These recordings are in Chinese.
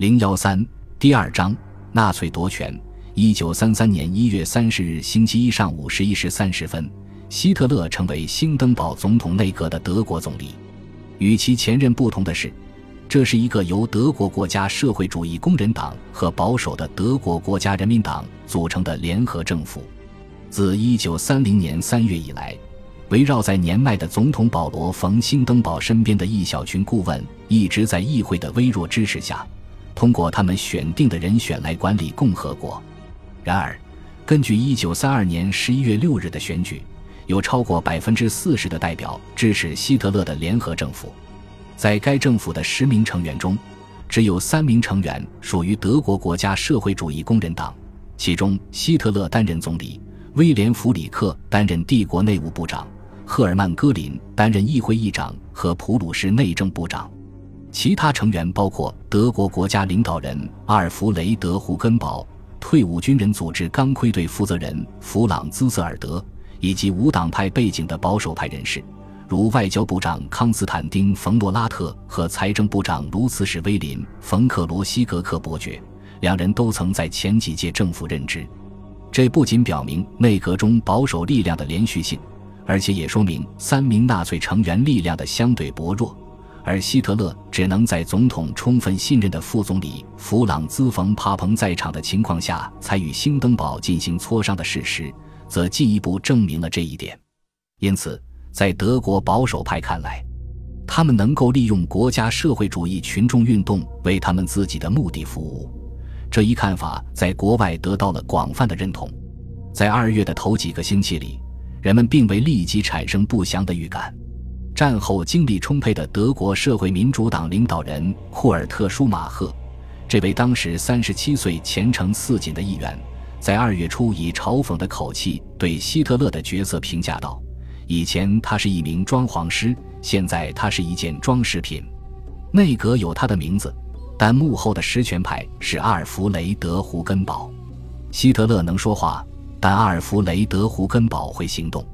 零幺三第二章纳粹夺权。一九三三年一月三十日星期一上午十一时三十分，希特勒成为兴登堡总统内阁的德国总理。与其前任不同的是，这是一个由德国国家社会主义工人党和保守的德国国家人民党组成的联合政府。自一九三零年三月以来，围绕在年迈的总统保罗·冯·兴登堡身边的一小群顾问，一直在议会的微弱支持下，通过他们选定的人选来管理共和国。然而，根据一九三二年十一月六日的选举，有超过百分之四十的代表支持希特勒的联合政府。在该政府的十名成员中，只有三名成员属于德国国家社会主义工人党，其中希特勒担任总理，威廉·弗里克担任帝国内务部长。赫尔曼·戈林担任议会议长和普鲁士内政部长，其他成员包括德国国家领导人阿尔弗雷德·胡根堡、退伍军人组织钢盔队负责人弗朗兹瑟尔德，以及无党派背景的保守派人士，如外交部长康斯坦丁·冯诺拉特和财政部长卢茨史威林·冯克罗西格克伯爵，两人都曾在前几届政府任职。这不仅表明内阁中保守力量的连续性。而且也说明三名纳粹成员力量的相对薄弱，而希特勒只能在总统充分信任的副总理弗朗兹·冯·帕彭在场的情况下才与兴登堡进行磋商的事实，则进一步证明了这一点。因此，在德国保守派看来，他们能够利用国家社会主义群众运动为他们自己的目的服务。这一看法在国外得到了广泛的认同。在二月的头几个星期里。人们并未立即产生不祥的预感。战后精力充沛的德国社会民主党领导人库尔特·舒马赫，这位当时三十七岁、前程似锦的议员，在二月初以嘲讽的口气对希特勒的角色评价道：“以前他是一名装潢师，现在他是一件装饰品。内阁有他的名字，但幕后的实权派是阿尔弗雷德·胡根堡。希特勒能说话。”但阿尔弗雷德·胡根堡会行动。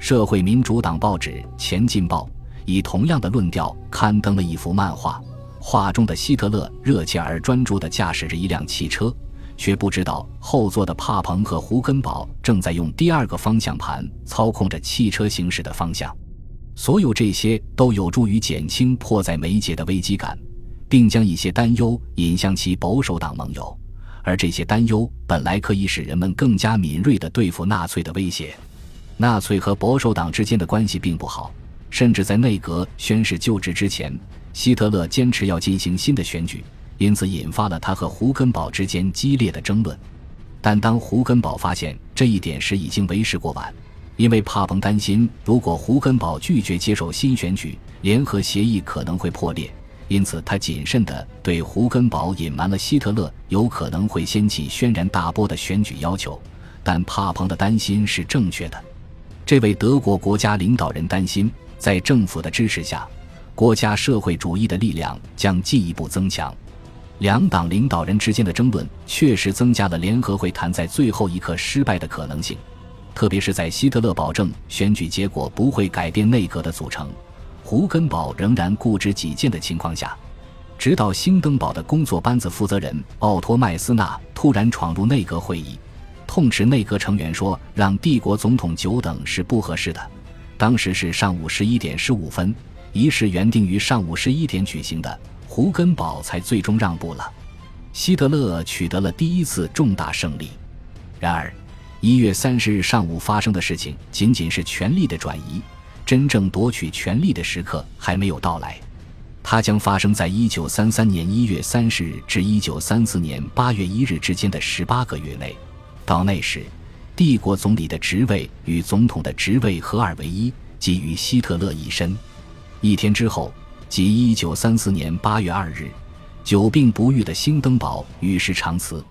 社会民主党报纸《前进报》以同样的论调刊登了一幅漫画，画中的希特勒热切而专注地驾驶着一辆汽车，却不知道后座的帕彭和胡根堡正在用第二个方向盘操控着汽车行驶的方向。所有这些都有助于减轻迫在眉睫的危机感，并将一些担忧引向其保守党盟友。而这些担忧本来可以使人们更加敏锐地对付纳粹的威胁。纳粹和保守党之间的关系并不好，甚至在内阁宣誓就职之前，希特勒坚持要进行新的选举，因此引发了他和胡根堡之间激烈的争论。但当胡根堡发现这一点时，已经为时过晚，因为帕彭担心，如果胡根堡拒绝接受新选举，联合协议可能会破裂。因此，他谨慎地对胡根堡隐瞒了希特勒有可能会掀起轩然大波的选举要求。但帕彭的担心是正确的。这位德国国家领导人担心，在政府的支持下，国家社会主义的力量将进一步增强。两党领导人之间的争论确实增加了联合会谈在最后一刻失败的可能性，特别是在希特勒保证选举结果不会改变内阁的组成。胡根堡仍然固执己见的情况下，直到兴登堡的工作班子负责人奥托·麦斯纳突然闯入内阁会议，痛斥内阁成员说让帝国总统久等是不合适的。当时是上午十一点十五分，仪式原定于上午十一点举行的，胡根堡才最终让步了。希特勒取得了第一次重大胜利。然而，一月三十日上午发生的事情仅仅是权力的转移。真正夺取权力的时刻还没有到来，它将发生在一九三三年一月三十日至一九三四年八月一日之间的十八个月内。到那时，帝国总理的职位与总统的职位合二为一，即于希特勒一身。一天之后，即一九三四年八月二日，久病不愈的兴登堡与世长辞，